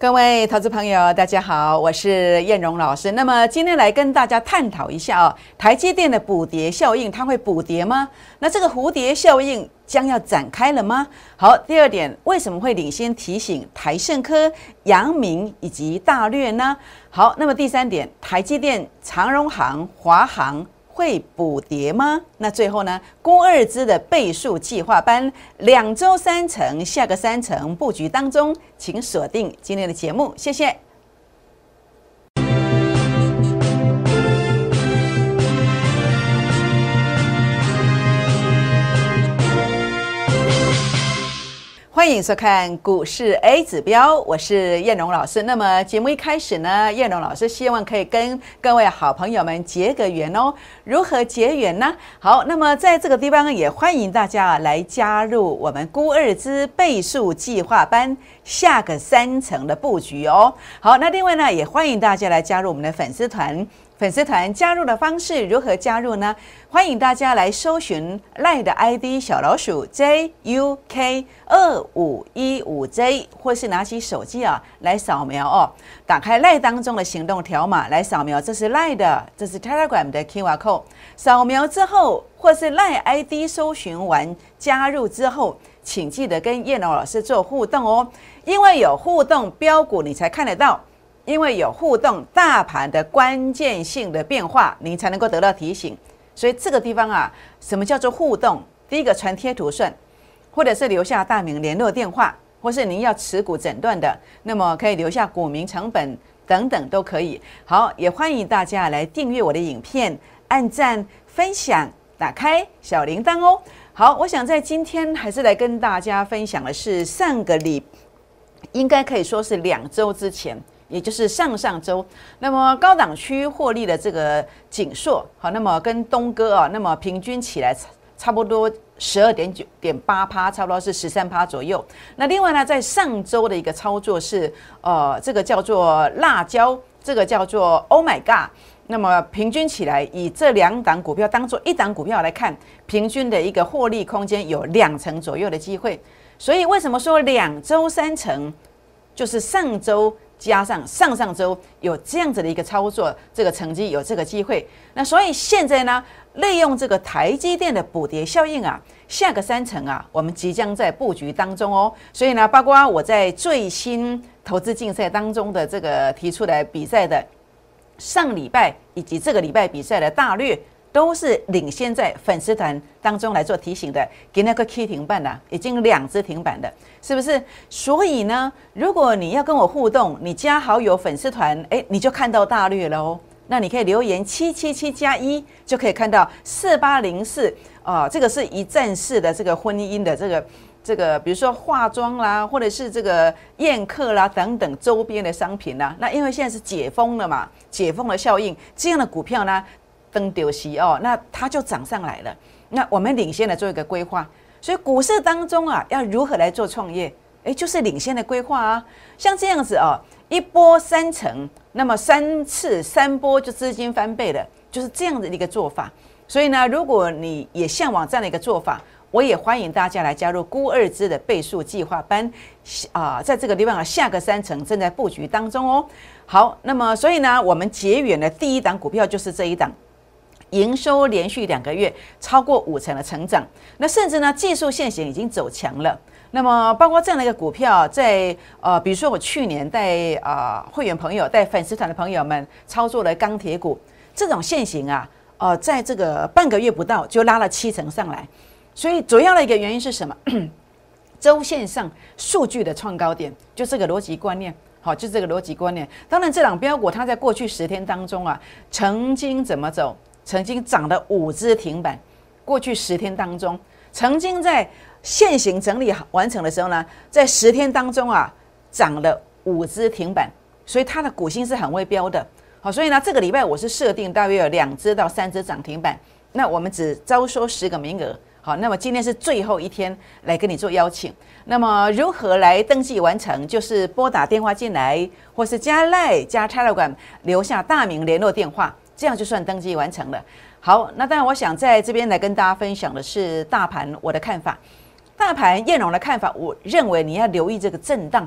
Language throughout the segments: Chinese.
各位投资朋友，大家好，我是燕荣老师。那么今天来跟大家探讨一下哦，台积电的补跌效应，它会补跌吗？那这个蝴蝶效应将要展开了吗？好，第二点，为什么会领先提醒台盛科、阳明以及大略呢？好，那么第三点，台积电、长荣行、华航。会补跌吗？那最后呢？郭二之的倍数计划班两周三成，下个三成布局当中，请锁定今天的节目，谢谢。欢迎收看股市 A 指标，我是燕荣老师。那么节目一开始呢，燕荣老师希望可以跟各位好朋友们结个缘哦。如何结缘呢？好，那么在这个地方也欢迎大家来加入我们孤二之倍数计划班下个三层的布局哦。好，那另外呢，也欢迎大家来加入我们的粉丝团。粉丝团加入的方式如何加入呢？欢迎大家来搜寻赖的 ID 小老鼠 JUK 二五一五 J，或是拿起手机啊来扫描哦，打开赖当中的行动条码来扫描，这是赖的，这是 Telegram 的 QR code。扫描之后，或是赖 ID 搜寻完加入之后，请记得跟叶龙老师做互动哦，因为有互动标股你才看得到。因为有互动，大盘的关键性的变化，你才能够得到提醒。所以这个地方啊，什么叫做互动？第一个传贴图顺，或者是留下大名、联络电话，或是您要持股诊断的，那么可以留下股民、成本等等都可以。好，也欢迎大家来订阅我的影片，按赞、分享、打开小铃铛哦。好，我想在今天还是来跟大家分享的是上个礼，应该可以说是两周之前。也就是上上周，那么高档区获利的这个锦硕，好，那么跟东哥啊，那么平均起来差不多十二点九点八趴，差不多是十三趴左右。那另外呢，在上周的一个操作是，呃，这个叫做辣椒，这个叫做 Oh my God，那么平均起来，以这两档股票当做一档股票来看，平均的一个获利空间有两成左右的机会。所以为什么说两周三成，就是上周。加上上上周有这样子的一个操作，这个成绩有这个机会，那所以现在呢，利用这个台积电的补跌效应啊，下个三层啊，我们即将在布局当中哦。所以呢，包括我在最新投资竞赛当中的这个提出来比赛的上礼拜以及这个礼拜比赛的大略。都是领先在粉丝团当中来做提醒的，给那个 key 停板的，已经两只停板的，是不是？所以呢，如果你要跟我互动，你加好友粉丝团，哎，你就看到大略了哦。那你可以留言七七七加一，就可以看到四八零四啊，这个是一站式的这个婚姻的这个这个，比如说化妆啦，或者是这个宴客啦等等周边的商品啦。那因为现在是解封了嘛，解封的效应，这样的股票呢？登丢西哦，那它就涨上来了。那我们领先的做一个规划，所以股市当中啊，要如何来做创业？诶，就是领先的规划啊。像这样子哦，一波三成，那么三次三波就资金翻倍了，就是这样的一个做法。所以呢，如果你也向往这样的一个做法，我也欢迎大家来加入孤二支的倍数计划班啊，在这个地方啊，下个三成正在布局当中哦。好，那么所以呢，我们结缘的第一档股票就是这一档。营收连续两个月超过五成的成长，那甚至呢技术线型已经走强了。那么包括这样的一个股票，在呃，比如说我去年带啊会员朋友、带粉丝团的朋友们操作了钢铁股，这种线型啊，呃，在这个半个月不到就拉了七成上来。所以主要的一个原因是什么？周线上数据的创高点，就这个逻辑观念，好，就这个逻辑观念。当然，这两标股它在过去十天当中啊，曾经怎么走？曾经涨了五只停板，过去十天当中，曾经在现行整理完成的时候呢，在十天当中啊，涨了五只停板，所以它的股性是很微标的。好，所以呢，这个礼拜我是设定大约有两只到三只涨停板，那我们只招收十个名额。好，那么今天是最后一天来跟你做邀请。那么如何来登记完成？就是拨打电话进来，或是加赖加 Telegram 留下大名联络电话。这样就算登记完成了。好，那当然，我想在这边来跟大家分享的是大盘我的看法。大盘燕荣的看法，我认为你要留意这个震荡，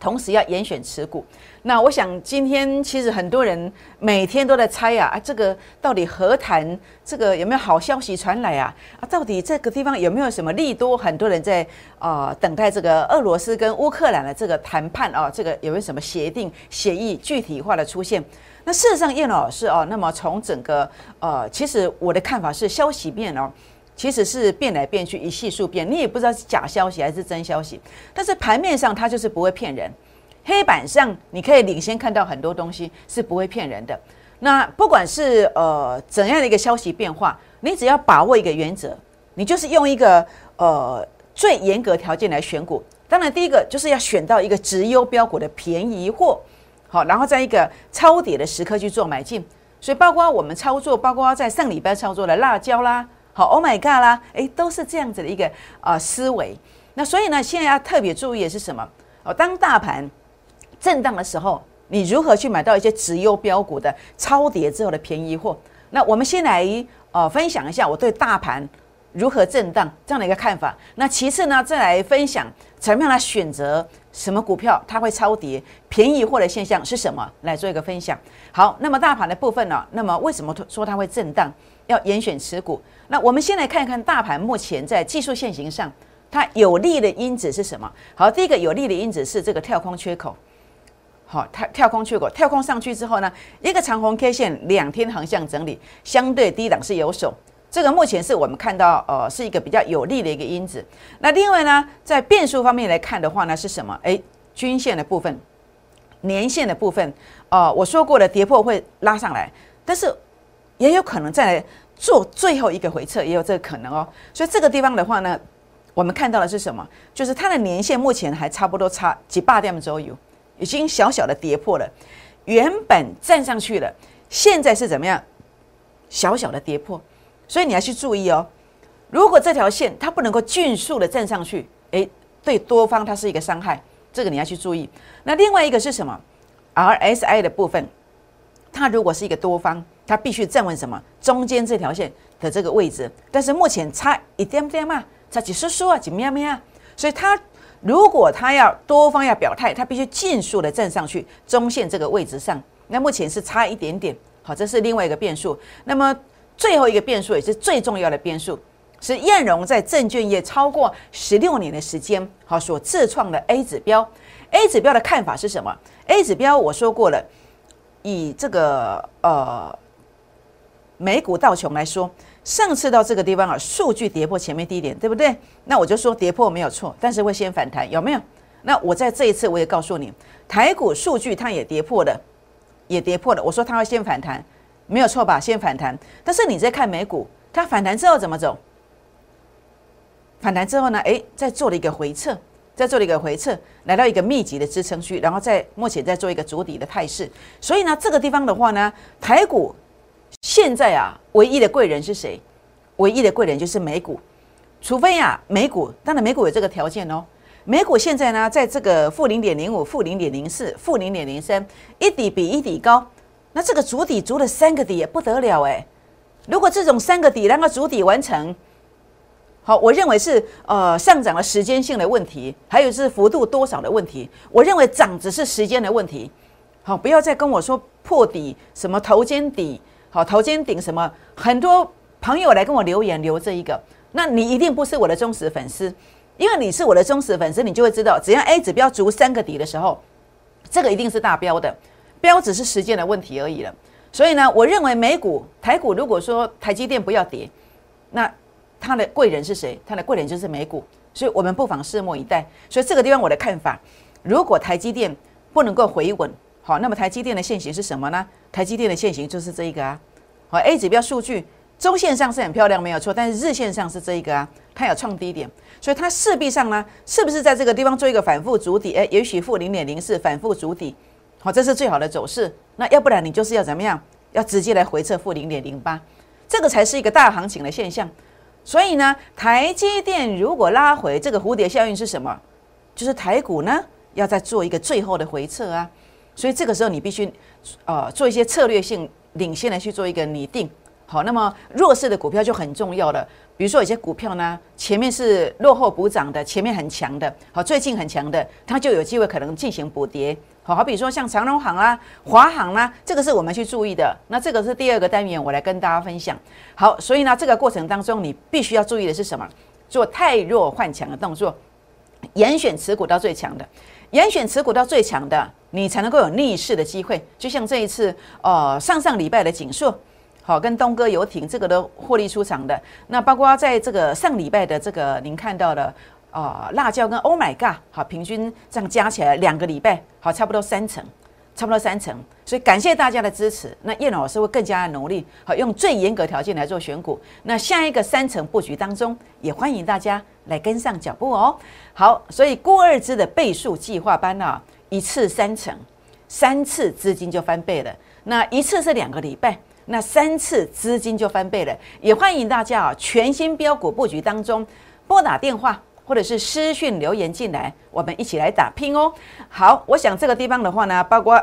同时要严选持股。那我想今天其实很多人每天都在猜呀，啊，这个到底和谈这个有没有好消息传来啊？啊，到底这个地方有没有什么利多？很多人在啊等待这个俄罗斯跟乌克兰的这个谈判啊，这个有没有什么协定协议具体化的出现？那事实上，叶老师哦，那么从整个呃，其实我的看法是消息面哦。其实是变来变去，一系数变，你也不知道是假消息还是真消息。但是盘面上它就是不会骗人，黑板上你可以领先看到很多东西是不会骗人的。那不管是呃怎样的一个消息变化，你只要把握一个原则，你就是用一个呃最严格条件来选股。当然，第一个就是要选到一个直优标股的便宜货，好，然后在一个超跌的时刻去做买进。所以，包括我们操作，包括在上礼拜操作的辣椒啦。好，Oh my God 啦，诶，都是这样子的一个啊思维。那所以呢，现在要特别注意的是什么？哦，当大盘震荡的时候，你如何去买到一些直优标股的超跌之后的便宜货？那我们先来呃分享一下我对大盘如何震荡这样的一个看法。那其次呢，再来分享怎么样来选择什么股票它会超跌便宜货的现象是什么？来做一个分享。好，那么大盘的部分呢？那么为什么说它会震荡？要严选持股。那我们先来看一看大盘目前在技术线型上，它有利的因子是什么？好，第一个有利的因子是这个跳空缺口。好，跳跳空缺口，跳空上去之后呢，一个长红 K 线，两天横向整理，相对低档是有手，这个目前是我们看到呃是一个比较有利的一个因子。那另外呢，在变数方面来看的话呢，是什么？诶，均线的部分，年线的部分，哦，我说过了，跌破会拉上来，但是也有可能再来。做最后一个回撤也有这个可能哦，所以这个地方的话呢，我们看到的是什么？就是它的年限目前还差不多差几八点左右，已经小小的跌破了，原本站上去了，现在是怎么样？小小的跌破，所以你要去注意哦。如果这条线它不能够迅速的站上去，诶，对多方它是一个伤害，这个你要去注意。那另外一个是什么？RSI 的部分，它如果是一个多方。它必须站稳什么中间这条线的这个位置，但是目前差一点点嘛，差几十数啊，几喵喵啊，所以它如果它要多方要表态，它必须尽速的站上去中线这个位置上。那目前是差一点点，好，这是另外一个变数。那么最后一个变数也是最重要的变数，是燕荣在证券业超过十六年的时间，好所自创的 A 指标。A 指标的看法是什么？A 指标我说过了，以这个呃。美股道琼来说，上次到这个地方啊，数据跌破前面低点，对不对？那我就说跌破没有错，但是会先反弹，有没有？那我在这一次我也告诉你，台股数据它也跌破了，也跌破了。我说它会先反弹，没有错吧？先反弹。但是你在看美股，它反弹之后怎么走？反弹之后呢？诶，再做了一个回撤，再做了一个回撤，来到一个密集的支撑区，然后再目前在做一个筑底的态势。所以呢，这个地方的话呢，台股。现在啊，唯一的贵人是谁？唯一的贵人就是美股，除非啊，美股当然美股有这个条件哦。美股现在呢，在这个负零点零五、负零点零四、负零点零三，一底比一底高，那这个主底足了三个底也不得了哎。如果这种三个底，然后主底完成，好，我认为是呃上涨的时间性的问题，还有是幅度多少的问题。我认为涨只是时间的问题。好，不要再跟我说破底什么头肩底。好，头肩顶什么？很多朋友来跟我留言留这一个，那你一定不是我的忠实粉丝，因为你是我的忠实粉丝，你就会知道，只要 A 指标足三个底的时候，这个一定是大标的，标只是时间的问题而已了。所以呢，我认为美股、台股，如果说台积电不要跌，那它的贵人是谁？它的贵人就是美股，所以我们不妨拭目以待。所以这个地方我的看法，如果台积电不能够回稳。好，那么台积电的现形是什么呢？台积电的现形就是这一个啊。好，A 指标数据周线上是很漂亮，没有错，但是日线上是这一个啊，它有创低点，所以它势必上呢，是不是在这个地方做一个反复主底？哎，也许负零点零四反复主底，好，这是最好的走势。那要不然你就是要怎么样？要直接来回测负零点零八，这个才是一个大行情的现象。所以呢，台积电如果拉回，这个蝴蝶效应是什么？就是台股呢要再做一个最后的回撤啊。所以这个时候你必须，呃，做一些策略性领先的去做一个拟定，好，那么弱势的股票就很重要了。比如说有些股票呢，前面是落后补涨的，前面很强的，好，最近很强的，它就有机会可能进行补跌。好，好比说像长荣行啦、华航啦，这个是我们去注意的。那这个是第二个单元，我来跟大家分享。好，所以呢，这个过程当中你必须要注意的是什么？做太弱换强的动作，严选持股到最强的，严选持股到最强的，你才能够有逆势的机会。就像这一次，呃，上上礼拜的锦硕，好，跟东哥游艇这个都获利出场的。那包括在这个上礼拜的这个，您看到的。啊，辣椒跟 Oh my God，好，平均这样加起来两个礼拜，好，差不多三成，差不多三成。所以感谢大家的支持。那叶老师会更加的努力，好，用最严格条件来做选股。那下一个三成布局当中，也欢迎大家来跟上脚步哦。好，所以郭二之的倍数计划班呢，一次三成，三次资金就翻倍了。那一次是两个礼拜，那三次资金就翻倍了。也欢迎大家啊，全新标股布局当中拨打电话。或者是私讯留言进来，我们一起来打拼哦。好，我想这个地方的话呢，包括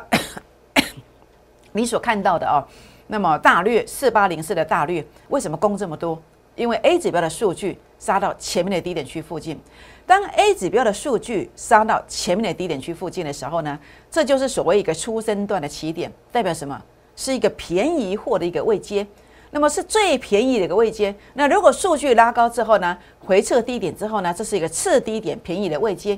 你所看到的哦，那么大略四八零四的大略，为什么攻这么多？因为 A 指标的数据杀到前面的低点区附近。当 A 指标的数据杀到前面的低点区附近的时候呢，这就是所谓一个出生段的起点，代表什么？是一个便宜货的一个位阶。那么是最便宜的一个位阶。那如果数据拉高之后呢，回撤低点之后呢，这是一个次低点便宜的位阶。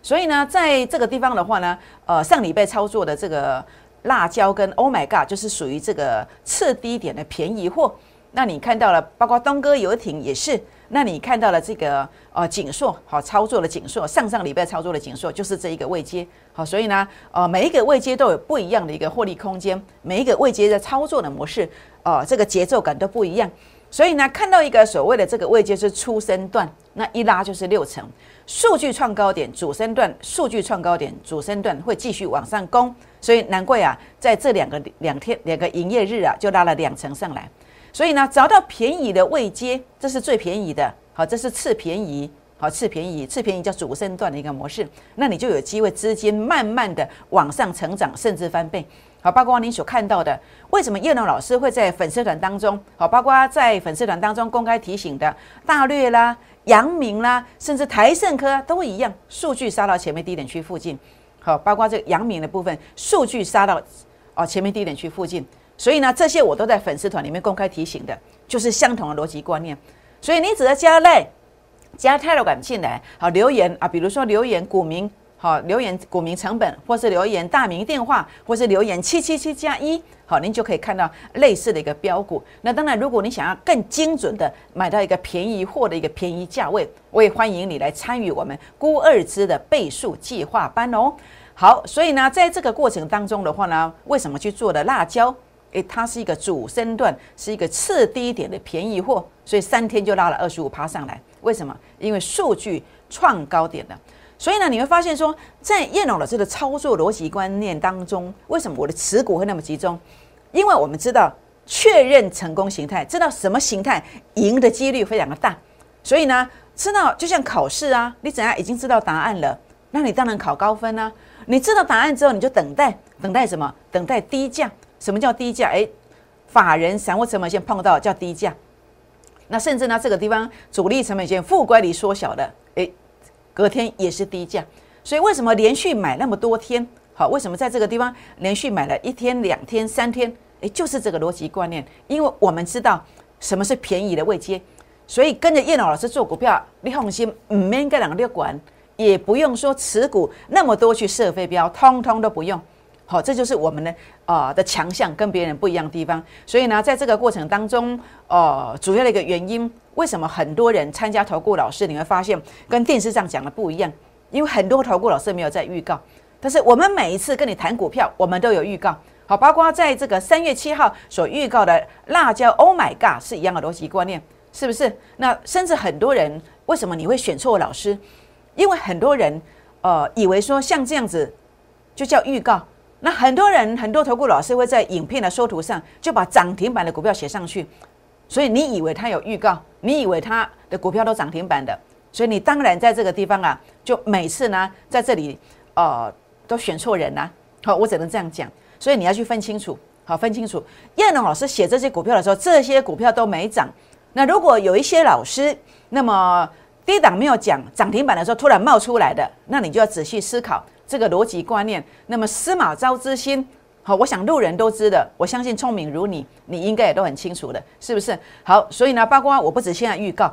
所以呢，在这个地方的话呢，呃，上礼拜操作的这个辣椒跟 Oh my God 就是属于这个次低点的便宜货。那你看到了，包括东哥游艇也是。那你看到了这个呃锦硕好操作的锦硕，上上礼拜操作的锦硕就是这一个位阶好，所以呢呃每一个位阶都有不一样的一个获利空间，每一个位阶的操作的模式呃这个节奏感都不一样，所以呢看到一个所谓的这个位阶是初升段，那一拉就是六成，数据创高点主升段，数据创高点主升段会继续往上攻，所以难怪啊在这两个两天两个营业日啊就拉了两成上来。所以呢，找到便宜的位阶，这是最便宜的。好，这是次便宜，好次便宜，次便宜叫主升段的一个模式。那你就有机会资金慢慢的往上成长，甚至翻倍。好，包括您所看到的，为什么叶龙老师会在粉丝团当中，好，包括在粉丝团当中公开提醒的大略啦、阳明啦，甚至台盛科都一样，数据杀到前面低点区附近。好，包括这个阳明的部分，数据杀到哦前面低点区附近。所以呢，这些我都在粉丝团里面公开提醒的，就是相同的逻辑观念。所以你只要加来、加 Telegram 进来，好留言啊，比如说留言股民，好留言股民成本，或是留言大名电话，或是留言七七七加一，好，您就可以看到类似的一个标股。那当然，如果你想要更精准的买到一个便宜货的一个便宜价位，我也欢迎你来参与我们估二支的倍数计划班哦。好，所以呢，在这个过程当中的话呢，为什么去做的辣椒？诶，它是一个主升段，是一个次低点的便宜货，所以三天就拉了二十五趴上来。为什么？因为数据创高点了。所以呢，你会发现说，在叶龙老师的操作逻辑观念当中，为什么我的持股会那么集中？因为我们知道确认成功形态，知道什么形态赢的几率非常的大。所以呢，知道就像考试啊，你怎样已经知道答案了，那你当然考高分啊。你知道答案之后，你就等待，等待什么？等待低价。什么叫低价？哎，法人散户成本线碰到叫低价，那甚至呢这个地方主力成本线负乖离缩小的，隔天也是低价。所以为什么连续买那么多天？好，为什么在这个地方连续买了一天、两天、三天？诶，就是这个逻辑观念，因为我们知道什么是便宜的位阶，所以跟着叶老师做股票，你放心，唔免跟两个六管，也不用说持股那么多去设飞镖，通通都不用。好，这就是我们的啊的强项，跟别人不一样的地方。所以呢，在这个过程当中，呃，主要的一个原因，为什么很多人参加投顾老师，你会发现跟电视上讲的不一样？因为很多投顾老师没有在预告，但是我们每一次跟你谈股票，我们都有预告。好，包括在这个三月七号所预告的辣椒，Oh my God，是一样的逻辑观念，是不是？那甚至很多人为什么你会选错老师？因为很多人呃以为说像这样子就叫预告。那很多人，很多投顾老师会在影片的缩图上就把涨停板的股票写上去，所以你以为他有预告，你以为他的股票都涨停板的，所以你当然在这个地方啊，就每次呢在这里呃都选错人呐。好，我只能这样讲，所以你要去分清楚好，分清楚。叶龙老师写这些股票的时候，这些股票都没涨。那如果有一些老师，那么低档没有讲涨停板的时候突然冒出来的，那你就要仔细思考这个逻辑观念。那么司马昭之心，好，我想路人都知的，我相信聪明如你，你应该也都很清楚的，是不是？好，所以呢，包括我不止现在预告，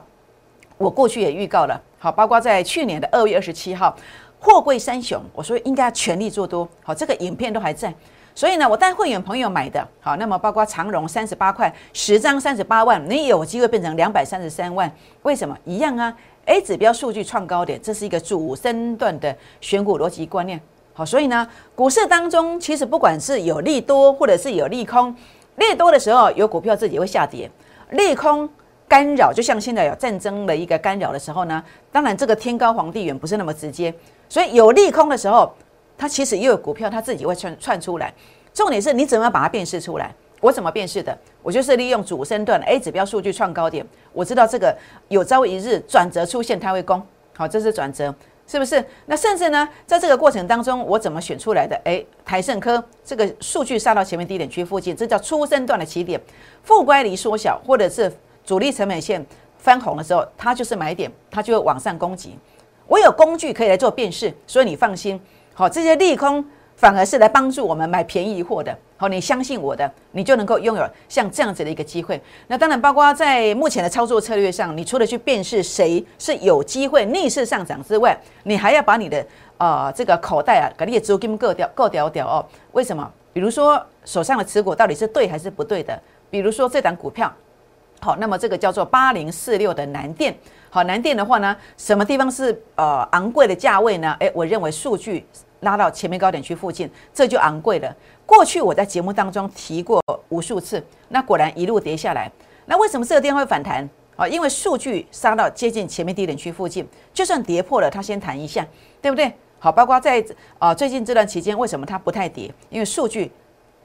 我过去也预告了，好，包括在去年的二月二十七号，货柜三雄，我说应该全力做多，好，这个影片都还在。所以呢，我带会员朋友买的好，那么包括长荣三十八块十张三十八万，你有机会变成两百三十三万，为什么一样啊？A 指标数据创高点，这是一个主升段的选股逻辑观念。好，所以呢，股市当中其实不管是有利多或者是有利空，利多的时候有股票自己会下跌，利空干扰，就像现在有战争的一个干扰的时候呢，当然这个天高皇帝远不是那么直接，所以有利空的时候。它其实也有股票，它自己会串串出来。重点是你怎么把它辨识出来？我怎么辨识的？我就是利用主升段 A 指标数据创高点，我知道这个有朝一日转折出现，它会攻。好，这是转折，是不是？那甚至呢，在这个过程当中，我怎么选出来的？诶，台盛科这个数据杀到前面低点区附近，这叫初升段的起点。负乖离缩小，或者是主力成本线翻红的时候，它就是买点，它就会往上攻击。我有工具可以来做辨识，所以你放心。好，这些利空反而是来帮助我们买便宜货的。好，你相信我的，你就能够拥有像这样子的一个机会。那当然，包括在目前的操作策略上，你除了去辨识谁是有机会逆势上涨之外，你还要把你的呃这个口袋啊，把你的资金割掉，割掉掉哦。为什么？比如说手上的持股到底是对还是不对的？比如说这档股票，好，那么这个叫做八零四六的南电。好，南电的话呢，什么地方是呃昂贵的价位呢？诶，我认为数据。拉到前面高点区附近，这就昂贵了。过去我在节目当中提过无数次，那果然一路跌下来。那为什么这个地方会反弹啊？因为数据杀到接近前面低点区附近，就算跌破了，它先弹一下，对不对？好，包括在啊最近这段期间，为什么它不太跌？因为数据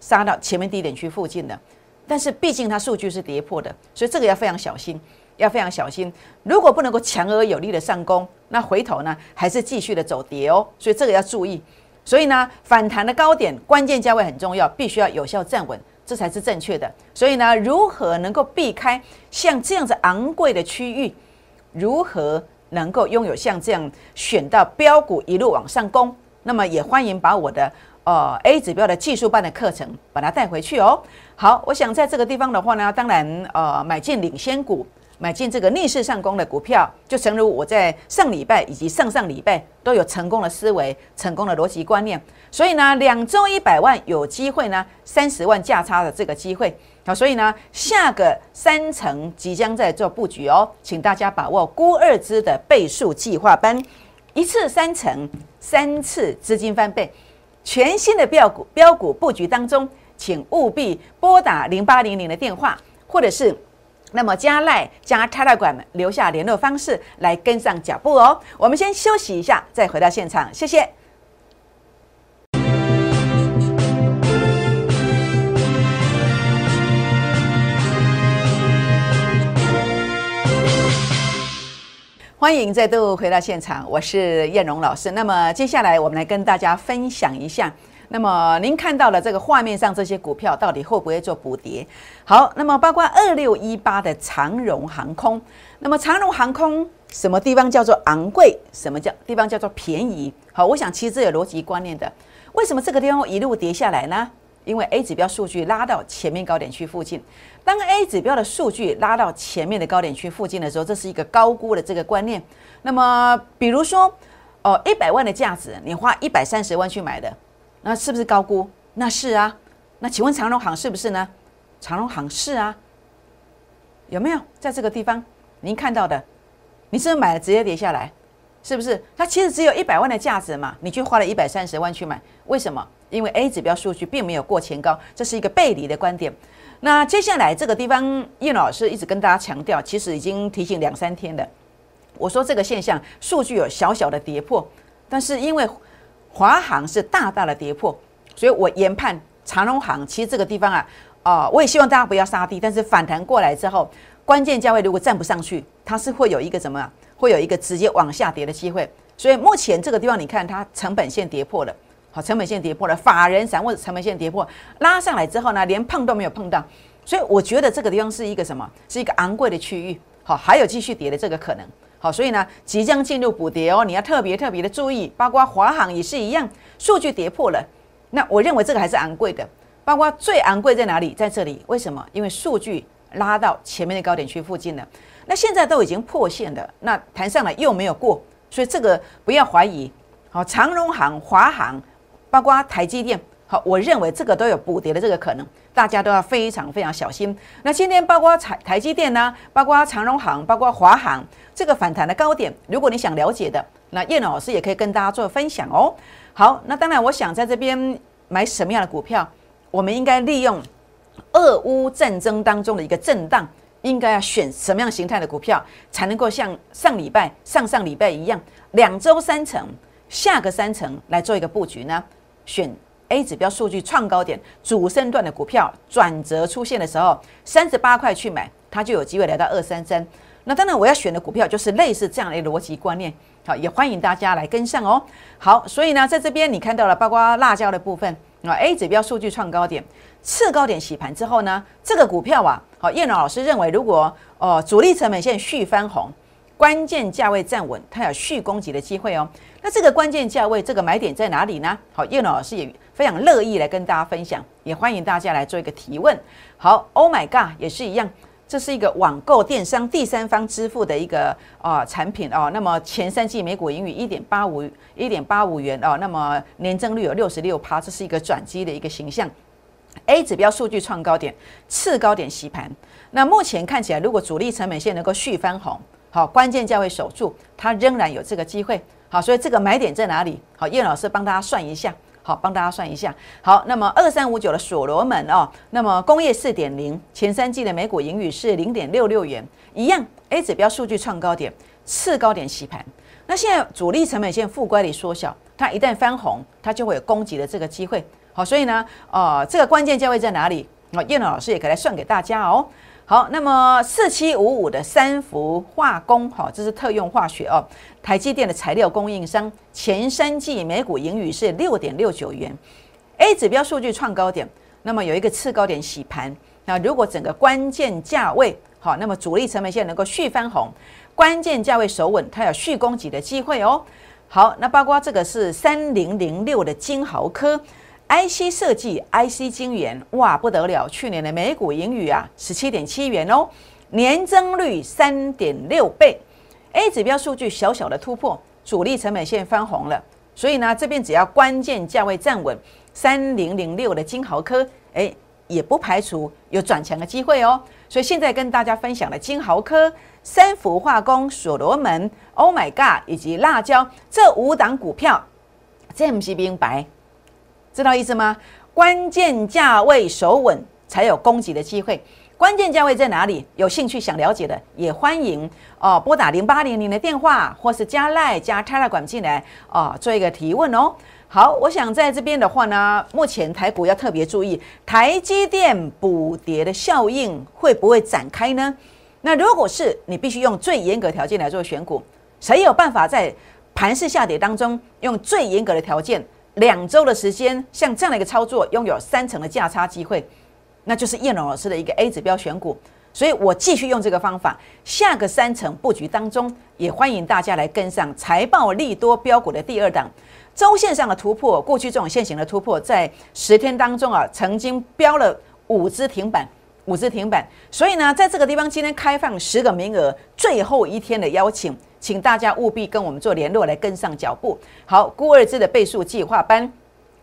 杀到前面低点区附近的，但是毕竟它数据是跌破的，所以这个要非常小心。要非常小心，如果不能够强而有力的上攻，那回头呢还是继续的走跌哦，所以这个要注意。所以呢，反弹的高点关键价位很重要，必须要有效站稳，这才是正确的。所以呢，如何能够避开像这样子昂贵的区域？如何能够拥有像这样选到标股一路往上攻？那么也欢迎把我的呃 A 指标的技术班的课程把它带回去哦。好，我想在这个地方的话呢，当然呃买进领先股。买进这个逆势上攻的股票，就诚如我在上礼拜以及上上礼拜都有成功的思维、成功的逻辑观念。所以呢，两周一百万有机会呢，三十万价差的这个机会好，所以呢，下个三层即将在做布局哦，请大家把握估二支的倍数计划班，一次三层，三次资金翻倍，全新的标股标股布局当中，请务必拨打零八零零的电话，或者是。那么加赖加 Telegram 留下联络方式来跟上脚步哦。我们先休息一下，再回到现场，谢谢。欢迎再度回到现场，我是燕荣老师。那么接下来我们来跟大家分享一下。那么您看到了这个画面上这些股票到底会不会做补跌？好，那么包括二六一八的长荣航空，那么长荣航空什么地方叫做昂贵？什么叫地方叫做便宜？好，我想其实这有逻辑观念的。为什么这个地方一路跌下来呢？因为 A 指标数据拉到前面高点区附近。当 A 指标的数据拉到前面的高点区附近的时候，这是一个高估的这个观念。那么比如说，哦，一百万的价值，你花一百三十万去买的。那是不是高估？那是啊。那请问长荣行是不是呢？长荣行是啊。有没有在这个地方您看到的？你是不是买了直接跌下来？是不是？它其实只有一百万的价值嘛，你却花了一百三十万去买，为什么？因为 A 指标数据并没有过前高，这是一个背离的观点。那接下来这个地方，叶老师一直跟大家强调，其实已经提醒两三天了。我说这个现象数据有小小的跌破，但是因为。华航是大大的跌破，所以我研判长荣航其实这个地方啊，啊，我也希望大家不要杀低，但是反弹过来之后，关键价位如果站不上去，它是会有一个什么？会有一个直接往下跌的机会。所以目前这个地方，你看它成本线跌破了，好，成本线跌破了，法人散户成本线跌破，拉上来之后呢，连碰都没有碰到，所以我觉得这个地方是一个什么？是一个昂贵的区域，好，还有继续跌的这个可能，好，所以呢，即将进入补跌哦，你要特别特别的注意，包括华航也是一样，数据跌破了，那我认为这个还是昂贵的，包括最昂贵在哪里？在这里，为什么？因为数据拉到前面的高点区附近了，那现在都已经破线了，那弹上来又没有过，所以这个不要怀疑，好，长荣航、华航。包括台积电，好，我认为这个都有补跌的这个可能，大家都要非常非常小心。那今天包括台台积电呢，包括长荣行，包括华航，这个反弹的高点，如果你想了解的，那叶老师也可以跟大家做分享哦。好，那当然，我想在这边买什么样的股票，我们应该利用俄乌战争当中的一个震荡，应该要选什么样形态的股票，才能够像上礼拜、上上礼拜一样，两周三成，下个三成来做一个布局呢？选 A 指标数据创高点主升段的股票转折出现的时候，三十八块去买，它就有机会来到二三三。那当然，我要选的股票就是类似这样的逻辑观念。好，也欢迎大家来跟上哦。好，所以呢，在这边你看到了，包括辣椒的部分啊，A 指标数据创高点，次高点洗盘之后呢，这个股票啊，好，叶老师认为，如果哦主力成本线续翻红，关键价位站稳，它有续攻击的机会哦。那这个关键价位，这个买点在哪里呢？好，叶老师也非常乐意来跟大家分享，也欢迎大家来做一个提问。好，Oh my God，也是一样，这是一个网购电商第三方支付的一个啊产品哦。那么前三季每股盈余一点八五一点八五元哦，那么年增率有六十六趴，这是一个转机的一个形象。A 指标数据创高点，次高点洗盘。那目前看起来，如果主力成本线能够续翻红，好，关键价位守住，它仍然有这个机会。好，所以这个买点在哪里？好，叶老师帮大家算一下。好，帮大家算一下。好，那么二三五九的所罗门哦，那么工业四点零前三季的每股盈余是零点六六元，一样 A 指标数据创高点，次高点洗盘。那现在主力成本线负乖离缩小，它一旦翻红，它就会有攻击的这个机会。好，所以呢，呃，这个关键价位在哪里？啊，叶老师也可以来算给大家哦。好，那么四七五五的三氟化工，哈，这是特用化学哦。台积电的材料供应商，前三季每股盈余是六点六九元，A 指标数据创高点，那么有一个次高点洗盘。那如果整个关键价位好，那么主力成本线能够续翻红，关键价位守稳，它有续攻击的机会哦。好，那包括这个是三零零六的金豪科。IC 设计、IC 晶圆，哇，不得了！去年的每股盈余啊，十七点七元哦，年增率三点六倍。A 指标数据小小的突破，主力成本线翻红了，所以呢，这边只要关键价位站稳三零零六的金豪科，哎，也不排除有转强的机会哦。所以现在跟大家分享的金豪科、三氟化工、所罗门、Oh my God 以及辣椒这五档股票，这不是明白？知道意思吗？关键价位守稳才有攻击的机会。关键价位在哪里？有兴趣想了解的也欢迎哦，拨打零八零零的电话，或是加赖加 Telegram 进来哦，做一个提问哦。好，我想在这边的话呢，目前台股要特别注意台积电补跌的效应会不会展开呢？那如果是你必须用最严格条件来做选股，谁有办法在盘势下跌当中用最严格的条件？两周的时间，像这样的一个操作，拥有三成的价差机会，那就是叶龙老师的一个 A 指标选股，所以我继续用这个方法，下个三层布局当中，也欢迎大家来跟上财报利多标股的第二档，周线上的突破，过去这种线型的突破，在十天当中啊，曾经标了五只停板，五只停板，所以呢，在这个地方今天开放十个名额，最后一天的邀请。请大家务必跟我们做联络，来跟上脚步。好，孤二支的倍数计划班，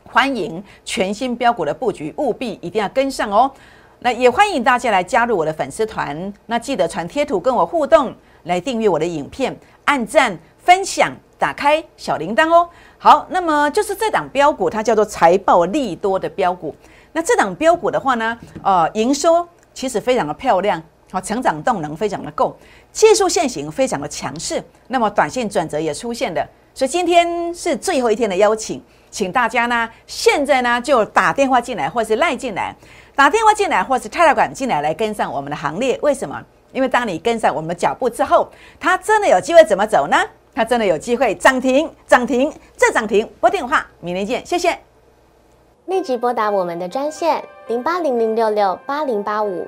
欢迎全新标股的布局，务必一定要跟上哦。那也欢迎大家来加入我的粉丝团，那记得传贴图跟我互动，来订阅我的影片，按赞、分享、打开小铃铛哦。好，那么就是这档标股，它叫做财报利多的标股。那这档标股的话呢，呃，营收其实非常的漂亮。好，成长动能非常的够，技术线型非常的强势，那么短线转折也出现了，所以今天是最后一天的邀请，请大家呢现在呢就打电话进来，或是赖进来，打电话进来，或是泰来管进来，来跟上我们的行列。为什么？因为当你跟上我们的脚步之后，它真的有机会怎么走呢？它真的有机会涨停，涨停，再涨停。拨电话，明天见，谢谢。立即拨打我们的专线零八零零六六八零八五